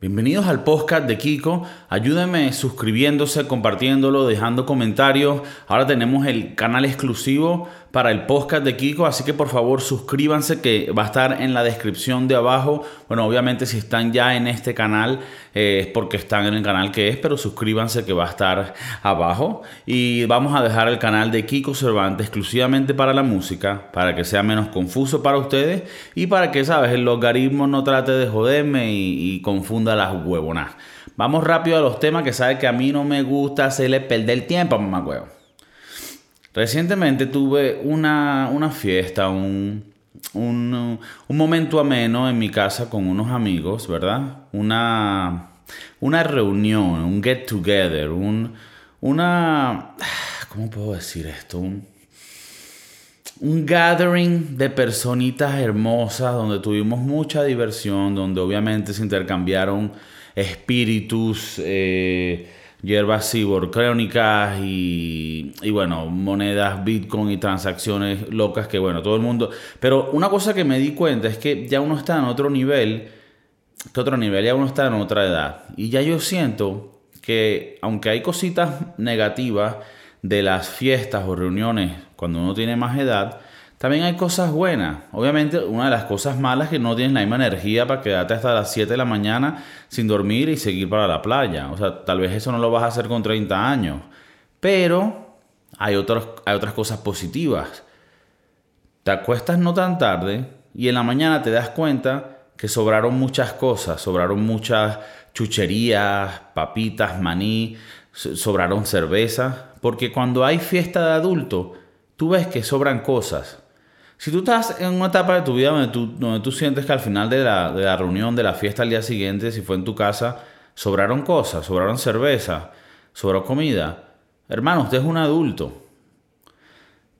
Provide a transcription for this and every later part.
Bienvenidos al podcast de Kiko. Ayúdenme suscribiéndose, compartiéndolo, dejando comentarios. Ahora tenemos el canal exclusivo para el podcast de Kiko, así que por favor suscríbanse que va a estar en la descripción de abajo. Bueno, obviamente si están ya en este canal eh, es porque están en el canal que es, pero suscríbanse que va a estar abajo. Y vamos a dejar el canal de Kiko Cervantes exclusivamente para la música, para que sea menos confuso para ustedes y para que, sabes, el logaritmo no trate de joderme y, confunda las huevonas. Vamos rápido a los temas que sabe que a mí no me gusta hacerle perder tiempo, mamá huevo. Recientemente tuve una, fiesta, un, un, momento ameno en mi casa con unos amigos, ¿verdad? Una, una reunión, un get together, un, una... ¿Cómo puedo decir esto? Un, un gathering de personitas hermosas donde tuvimos mucha diversión, donde obviamente se intercambiaron espíritus. Eh, hierbas crónicas y, y bueno, monedas Bitcoin y transacciones locas que bueno, todo el mundo... Pero una cosa que me di cuenta es que ya uno está en otro nivel, que otro nivel, ya uno está en otra edad. Y ya yo siento que aunque hay cositas negativas de las fiestas o reuniones cuando uno tiene más edad, también hay cosas buenas. Obviamente, una de las cosas malas es que no tienes la misma energía para quedarte hasta las 7 de la mañana sin dormir y seguir para la playa. O sea, tal vez eso no lo vas a hacer con 30 años. Pero hay, hay otras cosas positivas. Te acuestas no tan tarde y en la mañana te das cuenta que sobraron muchas cosas. Sobraron muchas chucherías, papitas, maní, sobraron cerveza. Porque cuando hay fiesta de adulto, tú ves que sobran cosas. Si tú estás en una etapa de tu vida donde tú, sientes que al final de la, reunión, de la fiesta al día siguiente, si fue en tu casa, sobraron cosas, sobraron cerveza, sobró comida, hermano, usted es un adulto.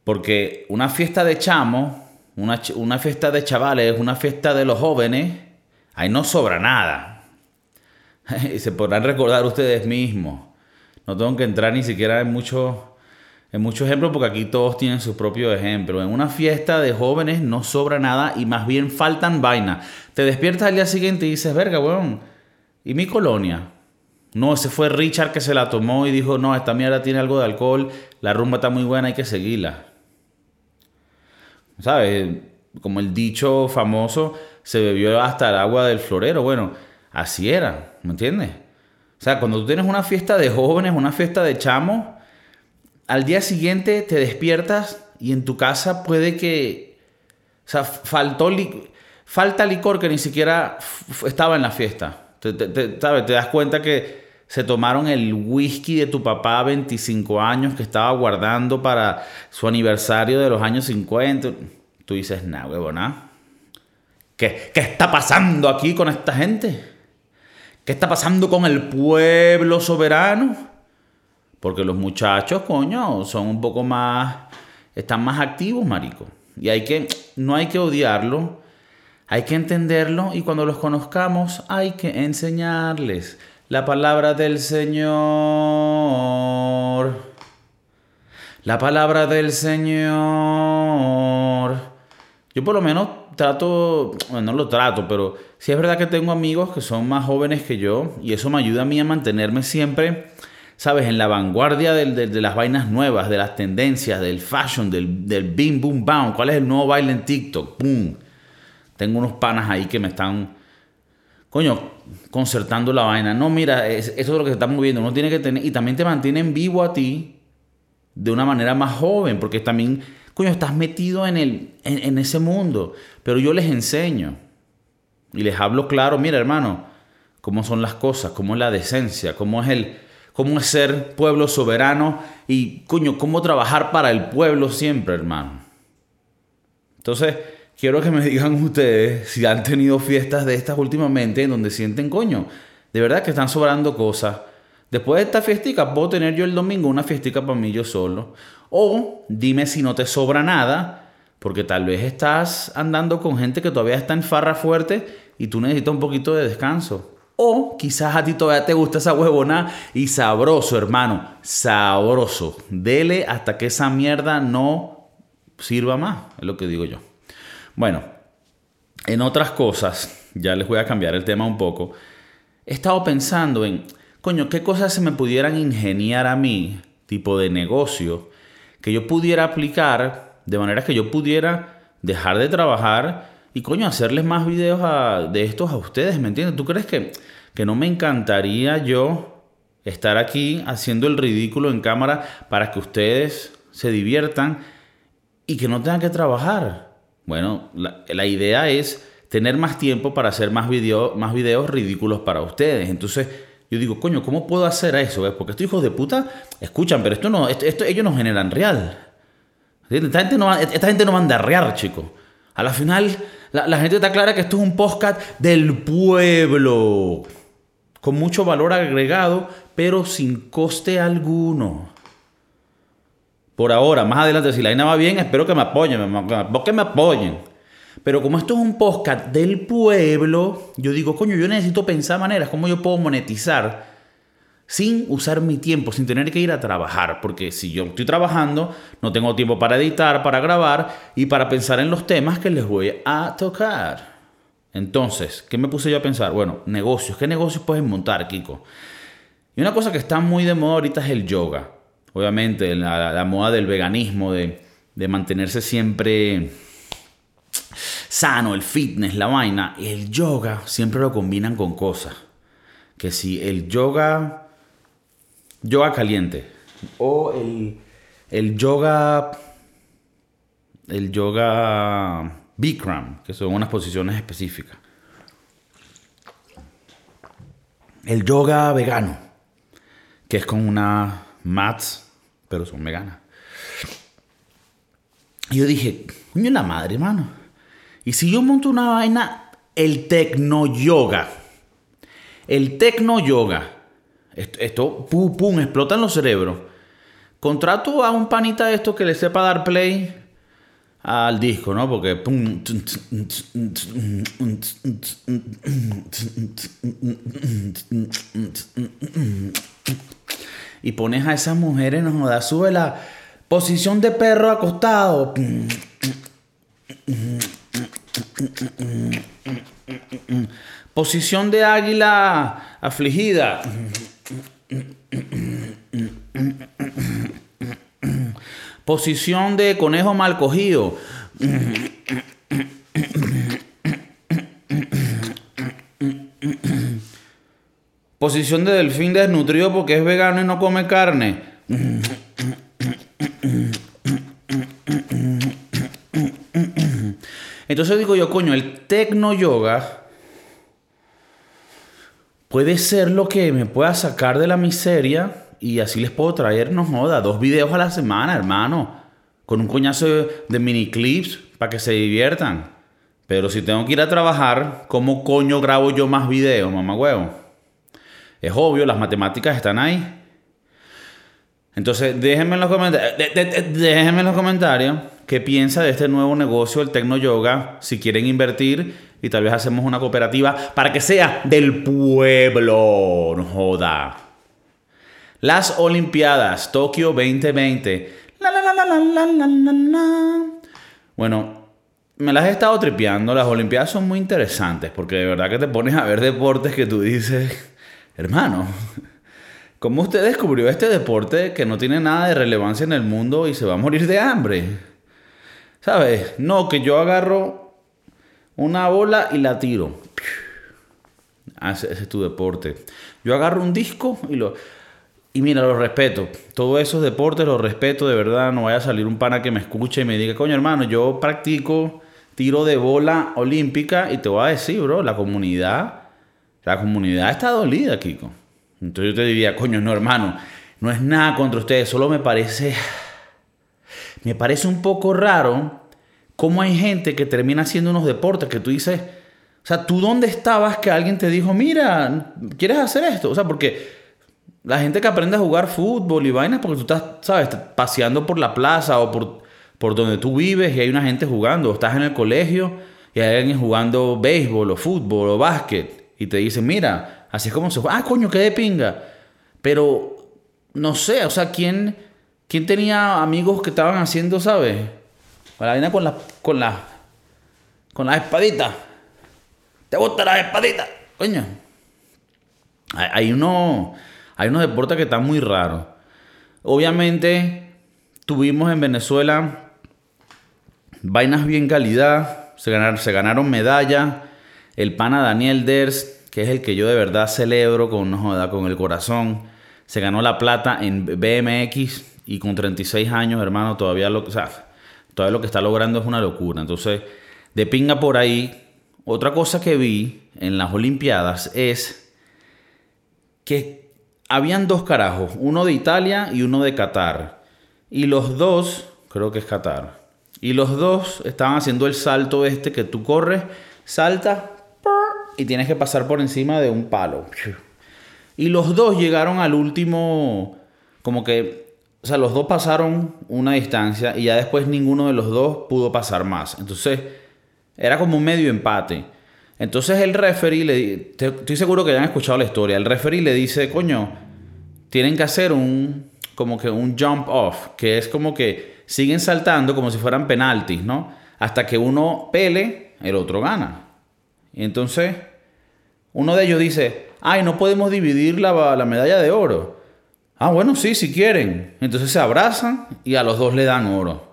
Porque una fiesta de chamo, una, una fiesta de chavales, una fiesta de los jóvenes, ahí no sobra nada. y se podrán recordar ustedes mismos. No tengo que entrar ni siquiera en muchos en muchos ejemplos, porque aquí todos tienen su propio ejemplo. En una fiesta de jóvenes no sobra nada y más bien faltan vainas. Te despiertas al día siguiente y dices, verga, weón, ¿y mi colonia? No, ese fue Richard que se la tomó y dijo, no, esta mierda tiene algo de alcohol, la rumba está muy buena, hay que seguirla. ¿Sabes? Como el dicho famoso, se bebió hasta el agua del florero. Bueno, así era, ¿me entiendes? O sea, cuando tú tienes una fiesta de jóvenes, una fiesta de chamos, al día siguiente te despiertas y en tu casa puede que, o sea, faltó falta licor que ni siquiera estaba en la fiesta. Te, ¿sabes? te das cuenta que se tomaron el whisky de tu papá 25 años que estaba guardando para su aniversario de los años 50. Tú dices, nah, huevona. ¿Qué, ¿Qué está pasando aquí con esta gente? ¿Qué está pasando con el pueblo soberano? Porque los muchachos, coño, son un poco más, están más activos, marico. Y hay que, no hay que odiarlo, hay que entenderlo y cuando los conozcamos hay que enseñarles la palabra del Señor. La palabra del Señor. Yo por lo menos trato, bueno, no lo trato, pero sí es verdad que tengo amigos que son más jóvenes que yo y eso me ayuda a mí a mantenerme siempre ¿sabes? En la vanguardia de, las vainas nuevas, de las tendencias, del fashion, del, bim, boom, bam. ¿Cuál es el nuevo baile en TikTok? ¡Pum! Tengo unos panas ahí que me están, coño, concertando la vaina. No, mira, eso es lo que se está moviendo. Uno tiene que tener, y también te mantienen vivo a ti de una manera más joven, porque también, coño, estás metido en, el, en ese mundo. Pero yo les enseño y les hablo claro, mira, hermano, cómo son las cosas, cómo es la decencia, cómo es el cómo es ser pueblo soberano y, coño, cómo trabajar para el pueblo siempre, hermano. Entonces, quiero que me digan ustedes si han tenido fiestas de estas últimamente en donde sienten, coño, de verdad que están sobrando cosas. Después de esta fiestica, puedo tener yo el domingo una fiestica para mí yo solo. O dime si no te sobra nada, porque tal vez estás andando con gente que todavía está en farra fuerte y tú necesitas un poquito de descanso. O quizás a ti todavía te gusta esa huevona y sabroso, hermano. Sabroso. Dele hasta que esa mierda no sirva más. Es lo que digo yo. Bueno, en otras cosas, ya les voy a cambiar el tema un poco. he estado pensando en, coño, qué cosas se me pudieran ingeniar a mí, tipo de negocio, que yo pudiera aplicar de manera que yo pudiera dejar de trabajar y, coño, hacerles más videos de estos a ustedes, ¿me entiendes? ¿Tú crees que, que no me encantaría yo estar aquí haciendo el ridículo en cámara para que ustedes se diviertan y que no tengan que trabajar? Bueno, la, la idea es tener más tiempo para hacer más, video, más videos ridículos para ustedes. Entonces, yo digo, coño, ¿cómo puedo hacer eso? Porque estos hijos de puta escuchan, pero esto no, esto, ellos no generan real. Esta gente no, esta gente no manda real, chicos. A la final, la, gente está clara que esto es un podcast del pueblo. Con mucho valor agregado, pero sin coste alguno. Por ahora, más adelante, si la vaina va bien, espero que me apoyen. Que me apoyen. Pero como esto es un podcast del pueblo, yo digo, coño, yo necesito pensar maneras, cómo yo puedo monetizar sin usar mi tiempo, sin tener que ir a trabajar. Porque si yo estoy trabajando, no tengo tiempo para editar, para grabar y para pensar en los temas que les voy a tocar. Entonces, ¿qué me puse yo a pensar? Bueno, negocios. ¿Qué negocios puedes montar, Kiko? Y una cosa que está muy de moda ahorita es el yoga. Obviamente, la, moda del veganismo, de, de mantenerse siempre sano, el fitness, la vaina, el yoga siempre lo combinan con cosas. Que si el yoga, yoga caliente, o el, el yoga, el yoga Bikram, que son unas posiciones específicas. El yoga vegano, que es con unas mats, pero son veganas. Y yo dije, coño la madre, hermano. Y si yo monto una vaina, el tecno yoga. El tecno yoga. Esto, pum, pum, explota en los cerebros. Contrato a un panita de esto que le sepa dar play al disco, ¿no? Porque pum, y pones a esas mujeres, no jodas, sube la posición de perro acostado. Posición de águila afligida. Posición de conejo mal cogido. Posición de delfín desnutrido porque es vegano y no come carne. Entonces digo yo, coño, el tecno yoga puede ser lo que me pueda sacar de la miseria y así les puedo traer, no joda, dos videos a la semana, hermano, con un coñazo de, mini clips para que se diviertan. Pero si tengo que ir a trabajar, ¿cómo coño grabo yo más videos, mamá huevo? Es obvio, las matemáticas están ahí. Entonces, déjenme en los comentarios, déjenme en los comentarios qué piensa de este nuevo negocio, el Tecno Yoga, si quieren invertir y tal vez hacemos una cooperativa para que sea del pueblo, no joda. Las Olimpiadas, Tokio 2020. La, la, la, bueno, me las he estado tripeando. Las Olimpiadas son muy interesantes porque de verdad que te pones a ver deportes que tú dices, hermano, ¿cómo usted descubrió este deporte que no tiene nada de relevancia en el mundo y se va a morir de hambre? ¿Sabes? No, que yo agarro una bola y la tiro. Ese, es tu deporte. Yo agarro un disco y lo... Y mira, lo respeto. Todos esos deportes los respeto de verdad. No vaya a salir un pana que me escuche y me diga, coño hermano, yo practico tiro de bola olímpica y te voy a decir, bro, la comunidad, la comunidad está dolida, Kiko. Entonces yo te diría, coño, no hermano, no es nada contra ustedes, solo me parece me parece un poco raro cómo hay gente que termina haciendo unos deportes que tú dices, o sea, ¿tú dónde estabas que alguien te dijo, mira, ¿quieres hacer esto? O sea, porque la gente que aprende a jugar fútbol y vainas, porque tú estás, ¿sabes? Paseando por la plaza o por, por donde tú vives y hay una gente jugando, o estás en el colegio y hay alguien jugando béisbol o fútbol o básquet y te dicen, mira, así es como se juega. Ah, coño, qué de pinga. Pero, no sé, o sea, ¿quién ¿Quién tenía amigos que estaban haciendo, sabes? Con la vaina con la, con la, con las espaditas. ¿Te gustan las espaditas? Coño. hay, uno, hay unos deportes que están muy raros. Obviamente, tuvimos en Venezuela vainas bien calidad, se ganaron, se ganaron medallas. El pana Daniel Ders, que es el que yo de verdad celebro con, con el corazón, se ganó la plata en BMX y con 36 años, hermano, todavía lo, o lo que está logrando es una locura. Entonces, de pinga por ahí, otra cosa que vi en las Olimpiadas es que habían dos carajos, uno de Italia y uno de Qatar. Y los dos, creo que es Qatar, y los dos estaban haciendo el salto este que tú corres, saltas y tienes que pasar por encima de un palo. Y los dos llegaron al último, como que, o sea, los dos pasaron una distancia y ya después ninguno de los dos pudo pasar más. Entonces, era como un medio empate. Entonces el referee, le, estoy seguro que ya han escuchado la historia, el referee le dice, coño, tienen que hacer un, como que un jump off, que es como que siguen saltando como si fueran penaltis, ¿no? Hasta que uno pele, el otro gana. Y entonces, uno de ellos dice, ay, no podemos dividir la medalla de oro. Ah, bueno, sí, si quieren. Entonces se abrazan y a los dos le dan oro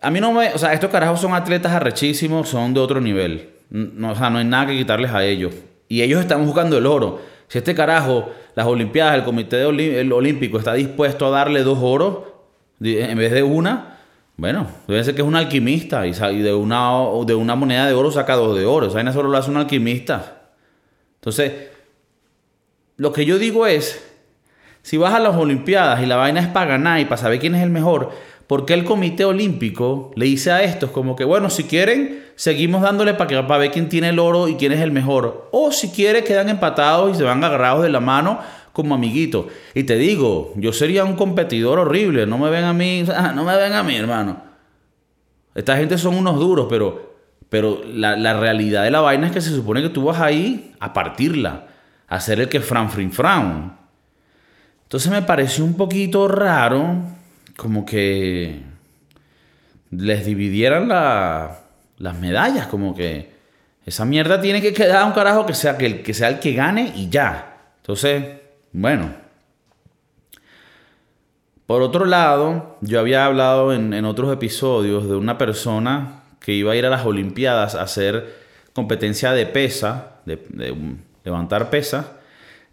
a mí no me. O sea, estos carajos son atletas arrechísimos, son de otro nivel. No, o sea, no hay nada que quitarles a ellos. Y ellos están buscando el oro. Si este carajo, las Olimpiadas, el Comité Olímpico está dispuesto a darle dos oros en vez de una, bueno, debe ser que es un alquimista y de una, de una moneda de oro saca dos de oro. O sea, eso solo lo hace un alquimista. Entonces, lo que yo digo es, si vas a las Olimpiadas y la vaina es para ganar y para saber quién es el mejor, ¿Por qué el Comité Olímpico le dice a estos como que, bueno, si quieren, seguimos dándole para, que, para ver quién tiene el oro y quién es el mejor? O si quieren, quedan empatados y se van agarrados de la mano como amiguitos. Y te digo, yo sería un competidor horrible. No me ven a mí, no me ven a mí, hermano. Esta gente son unos duros, pero, pero la, la realidad de la vaina es que se supone que tú vas ahí a partirla, hacer el que fran, frin, fran. Entonces me pareció un poquito raro como que les dividieran las medallas, como que esa mierda tiene que quedar un carajo que sea, que, el, que sea el que gane y ya. Entonces, bueno. Por otro lado, yo había hablado en, otros episodios de una persona que iba a ir a las Olimpiadas a hacer competencia de pesa, de, de levantar pesa,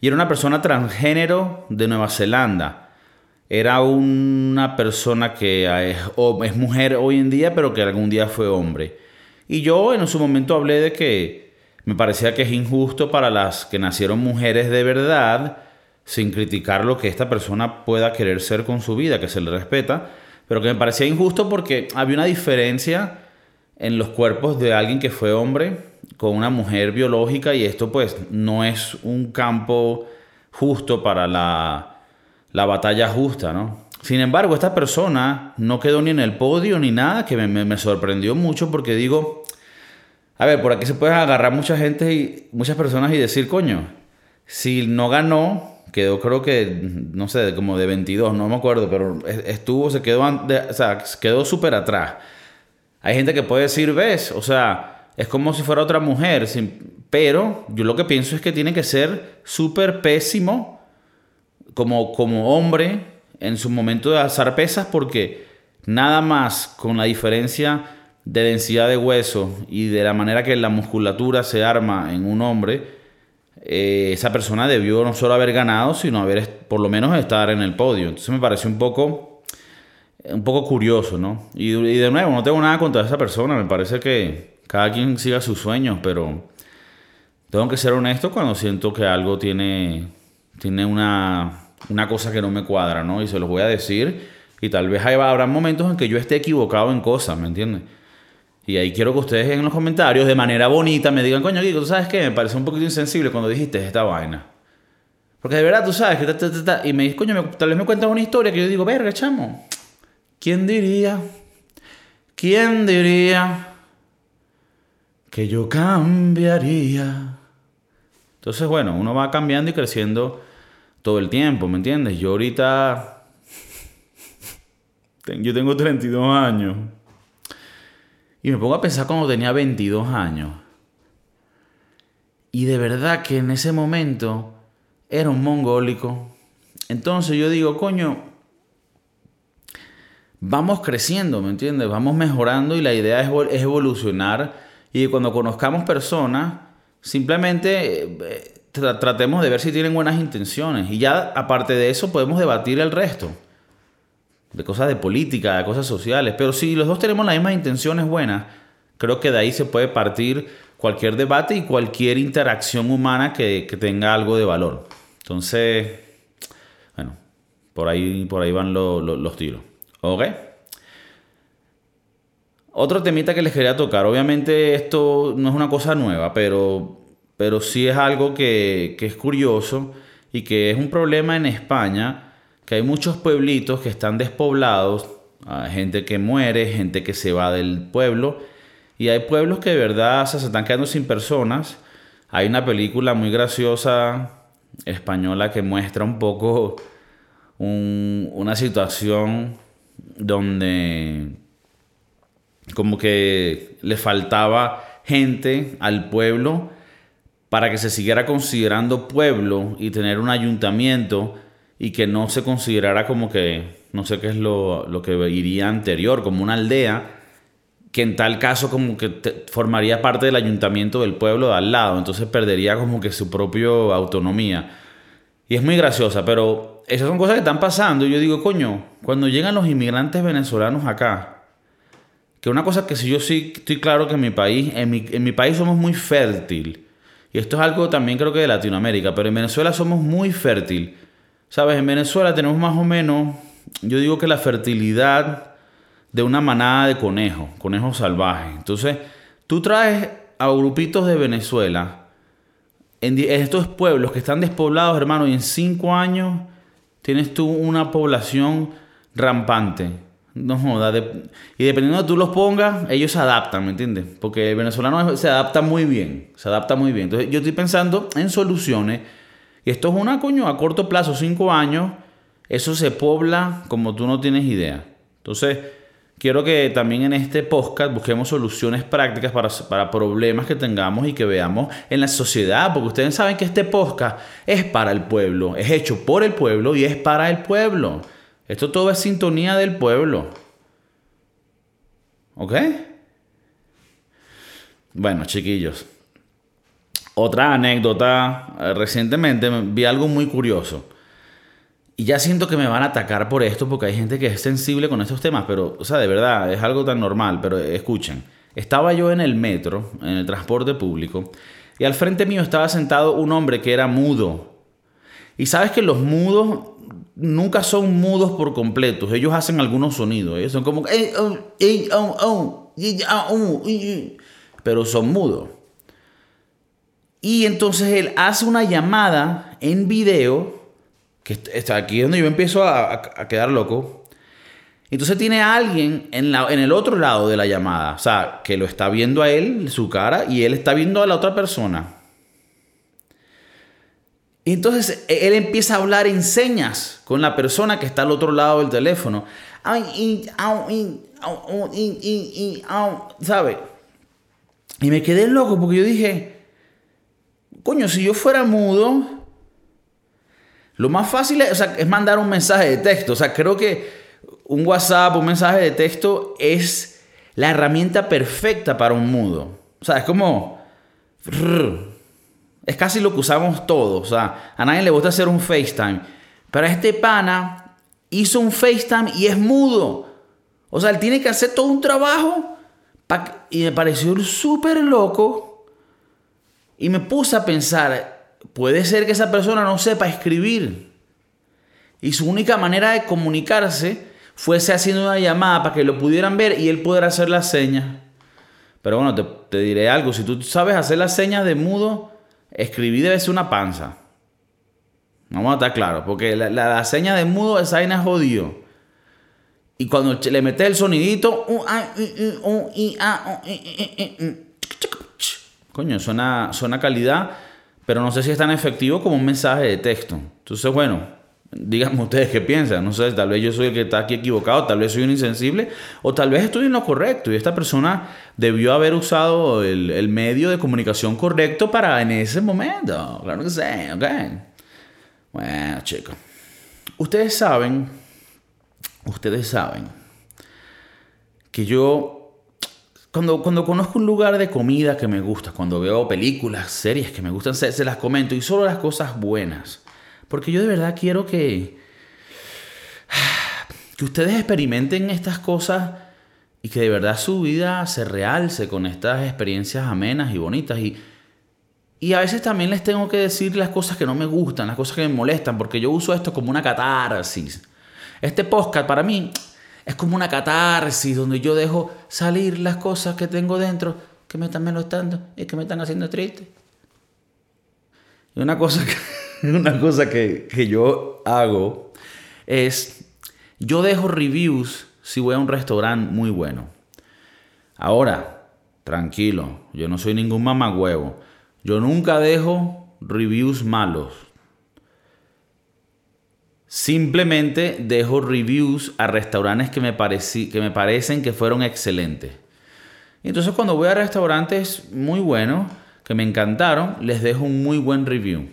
y era una persona transgénero de Nueva Zelanda era una persona que es, es, mujer hoy en día, pero que algún día fue hombre. Y yo en su momento hablé de que me parecía que es injusto para las que nacieron mujeres de verdad, sin criticar lo que esta persona pueda querer ser con su vida, que se le respeta, pero que me parecía injusto porque había una diferencia en los cuerpos de alguien que fue hombre con una mujer biológica y esto pues no es un campo justo para la la batalla justa, ¿no? Sin embargo, esta persona no quedó ni en el podio ni nada, que me, sorprendió mucho porque digo, a ver, por aquí se pueden agarrar mucha gente y muchas personas y decir, coño, si no ganó, quedó creo que, no sé, como de 22, no me acuerdo, pero estuvo, se quedó, o sea, quedó súper atrás. Hay gente que puede decir, ves, o sea, es como si fuera otra mujer, pero yo lo que pienso es que tiene que ser súper pésimo como, como hombre en su momento de alzar pesas porque nada más con la diferencia de densidad de hueso y de la manera que la musculatura se arma en un hombre, eh, esa persona debió no solo haber ganado, sino haber por lo menos estar en el podio. Entonces me pareció un poco, un poco curioso, ¿no? Y de nuevo, no tengo nada contra esa persona, me parece que cada quien siga sus sueños, pero tengo que ser honesto cuando siento que algo tiene, tiene una una cosa que no me cuadra, ¿no? Y se los voy a decir. Y tal vez habrá momentos en que yo esté equivocado en cosas, ¿me entiendes? Y ahí quiero que ustedes en los comentarios, de manera bonita, me digan, coño, ¿tú sabes qué? Me parece un poquito insensible cuando dijiste esta vaina. Porque de verdad tú sabes que... y me dices, coño, tal vez me cuentas una historia que yo digo, verga, chamo. ¿Quién diría? ¿Quién diría que yo cambiaría? Entonces, bueno, uno va cambiando y creciendo todo el tiempo, ¿me entiendes? Yo ahorita... Yo tengo 32 años. Y me pongo a pensar cuando tenía 22 años. Y de verdad que en ese momento era un mongólico. Entonces yo digo, coño, vamos creciendo, ¿me entiendes? Vamos mejorando y la idea es, evolucionar y cuando conozcamos personas, simplemente eh, tratemos de ver si tienen buenas intenciones y ya aparte de eso podemos debatir el resto de cosas de política, de cosas sociales, pero si los dos tenemos las mismas intenciones buenas, creo que de ahí se puede partir cualquier debate y cualquier interacción humana que, tenga algo de valor. Entonces, bueno, por ahí, por ahí van los tiros. ¿Ok? Otro temita que les quería tocar. Obviamente esto no es una cosa nueva, pero, pero sí es algo que, que es curioso y que es un problema en España, que hay muchos pueblitos que están despoblados, hay gente que muere, gente que se va del pueblo y hay pueblos que de verdad se están quedando sin personas. Hay una película muy graciosa española que muestra un poco una situación donde como que le faltaba gente al pueblo para que se siguiera considerando pueblo y tener un ayuntamiento y que no se considerara como que, no sé qué es lo, lo que iría anterior, como una aldea, que en tal caso como que formaría parte del ayuntamiento del pueblo de al lado, entonces perdería como que su propia autonomía. Y es muy graciosa, pero esas son cosas que están pasando. Y yo digo, coño, cuando llegan los inmigrantes venezolanos acá, que una cosa que si yo sí estoy claro que en mi país, en mi, en mi país somos muy fértil. Y esto es algo también creo que de Latinoamérica, pero en Venezuela somos muy fértil. ¿Sabes? En Venezuela tenemos más o menos, yo digo que la fertilidad de una manada de conejos, conejos salvajes. Entonces, tú traes a grupitos de Venezuela, en estos pueblos que están despoblados, hermano, y en cinco años tienes tú una población rampante. No jodas. y dependiendo de tú los pongas, ellos se adaptan, ¿me entiendes? Porque el venezolano se adapta muy bien. Se adapta muy bien. Entonces, yo estoy pensando en soluciones. Y esto es una coño a corto plazo, cinco años. Eso se pobla como tú no tienes idea. Entonces, quiero que también en este podcast busquemos soluciones prácticas para, problemas que tengamos y que veamos en la sociedad, porque ustedes saben que este podcast es para el pueblo, es hecho por el pueblo y es para el pueblo. Esto todo es sintonía del pueblo. ¿Ok? Bueno, chiquillos. Otra anécdota. Eh, recientemente vi algo muy curioso. Y ya siento que me van a atacar por esto porque hay gente que es sensible con estos temas, pero, o sea, de verdad, es algo tan normal, pero escuchen. Estaba yo en el metro, en el transporte público, y al frente mío estaba sentado un hombre que era mudo. Y sabes que los mudos nunca son mudos por completo, ellos hacen algunos sonidos, son como... Pero son mudos. Y entonces él hace una llamada en video que está aquí donde yo empiezo a, quedar loco. Entonces tiene a alguien en, la, en el otro lado de la llamada, o sea, que lo está viendo a él, su cara, y él está viendo a la otra persona. Y entonces e, él empieza a hablar en señas con la persona que está al otro lado del teléfono. ¿Sabe? Y me quedé loco porque yo dije, coño, si yo fuera mudo, lo más fácil es, mandar un mensaje de texto. O sea, creo que un WhatsApp, un mensaje de texto es la herramienta perfecta para un mudo. O sea, es como... Es casi lo que usamos todos. O sea, a nadie le gusta hacer un FaceTime. Pero este pana hizo un FaceTime y es mudo. O sea, él tiene que hacer todo un trabajo. Y me pareció súper loco. Y me puse a pensar, puede ser que esa persona no sepa escribir y su única manera de comunicarse fuese haciendo una llamada para que lo pudieran ver y él pudiera hacer las señas. Pero bueno, te, diré algo, si tú sabes hacer las señas de mudo, escribir debe ser una panza. Vamos a estar claros, porque la, seña de mudo, esa vaina es jodido. Y cuando le metes el sonidito, coño, suena, suena calidad pero no sé si es tan efectivo como un mensaje de texto. Entonces, bueno, Díganme ustedes qué piensan. No sé, tal vez yo soy el que está aquí equivocado, tal vez soy un insensible, o tal vez estoy en lo correcto. Y esta persona debió haber usado el, medio de comunicación correcto para en ese momento. Claro que sí, ok. Bueno, chicos. Ustedes saben, ustedes saben que yo, cuando, cuando conozco un lugar de comida que me gusta, cuando veo películas, series que me gustan, se las comento y solo las cosas buenas porque yo de verdad quiero que, que ustedes experimenten estas cosas y que de verdad su vida se realce con estas experiencias amenas y bonitas. Y, y a veces también les tengo que decir las cosas que no me gustan, las cosas que me molestan, porque yo uso esto como una catarsis. Este podcast para mí es como una catarsis donde yo dejo salir las cosas que tengo dentro que me están molestando y que me están haciendo triste. Y una cosa que... una cosa que, yo hago es, yo dejo reviews si voy a un restaurante muy bueno. Ahora, tranquilo, yo no soy ningún mamagüevo. Yo nunca dejo reviews malos. Simplemente dejo reviews a restaurantes que me, que me parecen que fueron excelentes. entonces cuando voy a restaurantes muy buenos, que me encantaron, les dejo un muy buen review.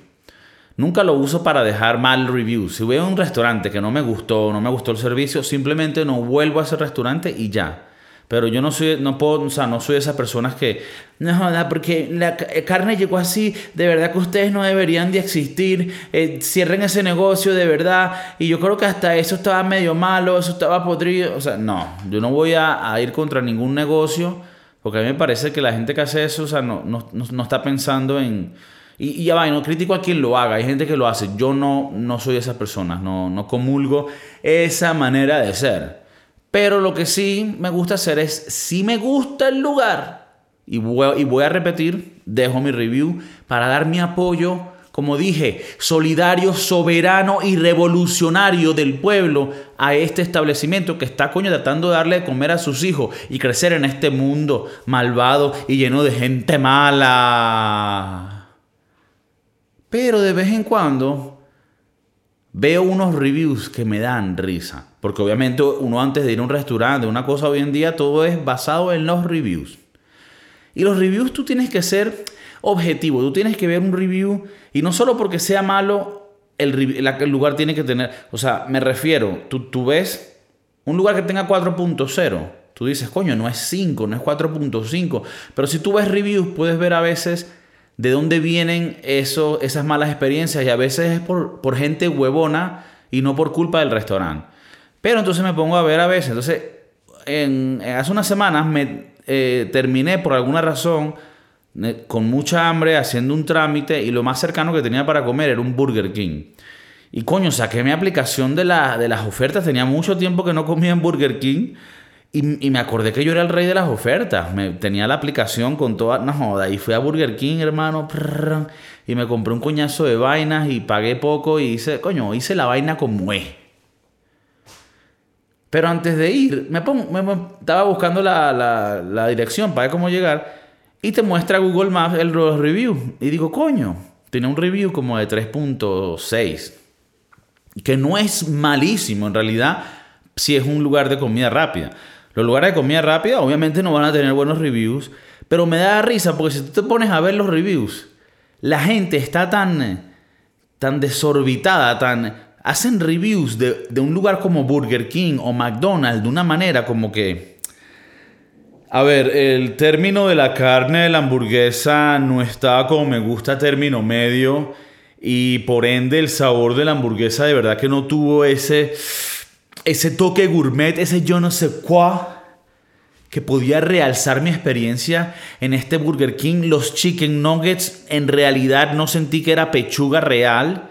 Nunca lo uso para dejar mal review. Si voy a un restaurante que no me gustó, no me gustó el servicio, simplemente no vuelvo a ese restaurante y ya. Pero yo no soy, no puedo, o sea, no soy de esas personas que, no porque la carne llegó así, de verdad que ustedes no deberían de existir, eh, cierren ese negocio de verdad. Y yo creo que hasta eso estaba medio malo, eso estaba podrido. O sea, no, yo no voy a, ir contra ningún negocio, porque a mí me parece que la gente que hace eso, o sea, no, no, no está pensando en y, ya va, no critico a quien lo haga, hay gente que lo hace. Yo no, no soy esas personas, no, no comulgo esa manera de ser. Pero lo que sí me gusta hacer es, si me gusta el lugar, y voy, y voy a repetir, dejo mi review para dar mi apoyo, como dije, solidario, soberano y revolucionario del pueblo a este establecimiento que está coño tratando de darle de comer a sus hijos y crecer en este mundo malvado y lleno de gente mala. Pero de vez en cuando veo unos reviews que me dan risa. Porque obviamente uno antes de ir a un restaurante, una cosa hoy en día, todo es basado en los reviews. Y los reviews tú tienes que ser objetivo. Tú tienes que ver un review y no solo porque sea malo, el, lugar tiene que tener... O sea, me refiero, tú, tú ves un lugar que tenga 4.0. Tú dices, coño, no es 5, no es 4.5. Pero si tú ves reviews, puedes ver a veces de dónde vienen esas malas experiencias y a veces es por, por gente huevona y no por culpa del restaurante. Pero entonces me pongo a ver a veces, entonces en, hace unas semanas me eh, terminé por alguna razón eh, con mucha hambre haciendo un trámite y lo más cercano que tenía para comer era un Burger King. Y coño, saqué mi aplicación de, la, de las ofertas, tenía mucho tiempo que no comía en Burger King y, me acordé que yo era el rey de las ofertas. Me, tenía la aplicación con toda. No joda. Y fui a Burger King, hermano. y me compré un coñazo de vainas y pagué poco. Y hice, coño, hice la vaina como es. Pero antes de ir, me, pongo, estaba buscando la, la, dirección para ver cómo llegar. Y te muestra Google Maps el, los reviews. Y digo, coño, tiene un review como de 3.6. Que no es malísimo en realidad si es un lugar de comida rápida. Los lugares de comida rápida obviamente no van a tener buenos reviews, pero me da risa porque si tú te pones a ver los reviews, la gente está tan, tan desorbitada, tan... Hacen reviews de, de un lugar como Burger King o McDonald's de una manera como que... A ver, el término de la carne de la hamburguesa no está como me gusta término medio y por ende el sabor de la hamburguesa de verdad que no tuvo ese ese toque gourmet, ese yo no sé cuá, que podía realzar mi experiencia en este Burger King. Los chicken nuggets en realidad no sentí que era pechuga real.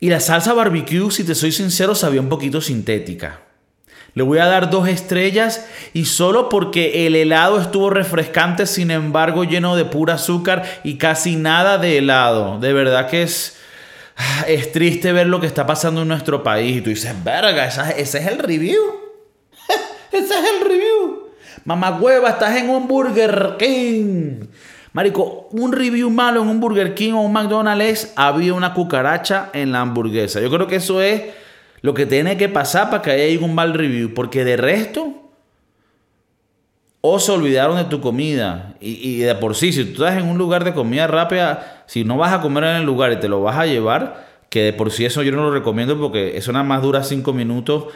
Y la salsa barbecue, si te soy sincero, sabía un poquito sintética. Le voy a dar dos estrellas y solo porque el helado estuvo refrescante, sin embargo lleno de pura azúcar y casi nada de helado. De verdad que es es triste ver lo que está pasando en nuestro país. Y tú dices, verga, ese es el review. ese es el review. Mamá hueva, estás en un Burger King. Marico, un review malo en un Burger King o un McDonald's es había una cucaracha en la hamburguesa. Yo creo que eso es lo que tiene que pasar para que haya un mal review. Porque de resto, o se olvidaron de tu comida. Y, de por sí, si tú estás en un lugar de comida rápida, si no vas a comer en el lugar y te lo vas a llevar, que de por sí eso yo no lo recomiendo porque eso nada más dura cinco minutos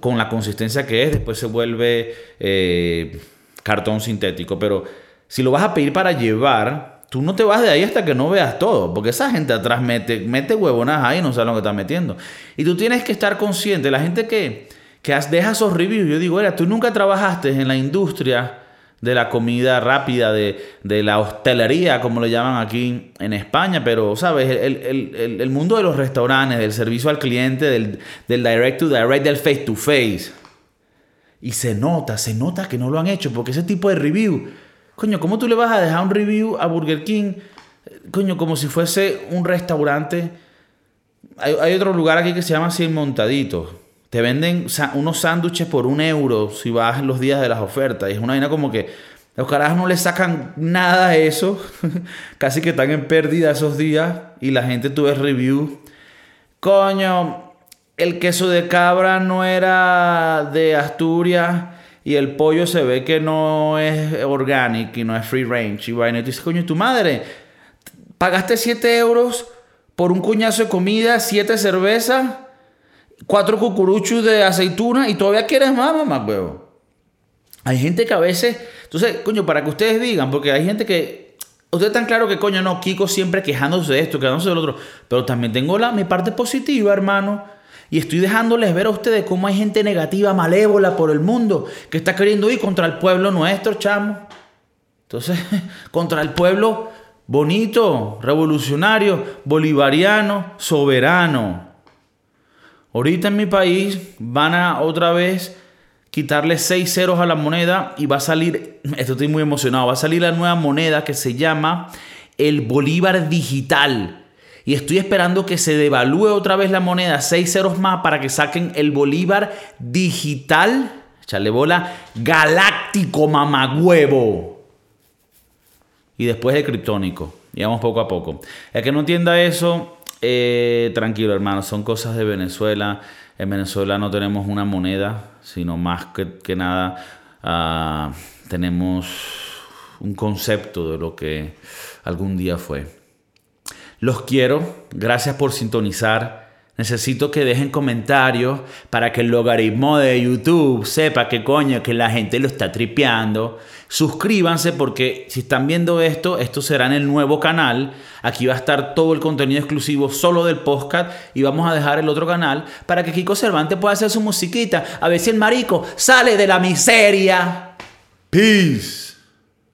con la consistencia que es, después se vuelve eh, cartón sintético. Pero si lo vas a pedir para llevar, tú no te vas de ahí hasta que no veas todo, porque esa gente atrás mete, mete huevonas ahí y no sabe lo que está metiendo. Y tú tienes que estar consciente, la gente que que deja esos reviews. Yo digo, era, tú nunca trabajaste en la industria de la comida rápida, de, la hostelería, como lo llaman aquí en España, pero, ¿sabes? El, mundo de los restaurantes, del servicio al cliente, del, del direct to direct, del face to face. Y se nota, se nota que no lo han hecho, porque ese tipo de review, coño, ¿cómo tú le vas a dejar un review a Burger King? Coño, como si fuese un restaurante. Hay, hay otro lugar aquí que se llama así Montadito te venden unos sándwiches por un euro si vas los días de las ofertas. Y es una vaina como que los carajos no le sacan nada a eso. Casi que están en pérdida esos días. Y la gente tuve review. Coño, el queso de cabra no era de Asturias. Y el pollo se ve que no es orgánico y no es free range. Y vaina. Y tú dices, coño, tu madre, pagaste 7 euros por un cuñazo de comida, 7 cervezas cuatro cucuruchos de aceituna y todavía quieres más, mamá, huevo. Hay gente que a veces, entonces, coño, para que ustedes digan, porque hay gente que, ustedes están claro que, coño, no, Kiko siempre quejándose de esto, quejándose del otro, pero también tengo la, mi parte positiva, hermano. Y estoy dejándoles ver a ustedes cómo hay gente negativa, malévola por el mundo, que está queriendo ir contra el pueblo nuestro, chamo. Entonces, contra el pueblo bonito, revolucionario, bolivariano, soberano. Ahorita en mi país van a otra vez quitarle seis ceros a la moneda y va a salir, esto estoy muy emocionado, va a salir la nueva moneda que se llama el Bolívar Digital. Y estoy esperando que se devalúe otra vez la moneda, seis ceros más para que saquen el Bolívar Digital. Echarle bola, galáctico mamagüevo. Y después el criptónico. Y vamos poco a poco. El que no entienda eso, eh, tranquilo, hermano, son cosas de Venezuela. En Venezuela no tenemos una moneda, sino más que, nada ah, tenemos un concepto de lo que algún día fue. Los quiero, gracias por sintonizar. Necesito que dejen comentarios para que el logaritmo de YouTube sepa que coño, que la gente lo está tripeando. Suscríbanse porque si están viendo esto, esto será en el nuevo canal. Aquí va a estar todo el contenido exclusivo solo del podcast y vamos a dejar el otro canal para que Kiko Cervantes pueda hacer su musiquita. A ver si el marico sale de la miseria. Peace.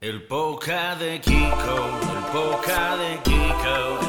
El podcast de Kiko, el podcast de Kiko.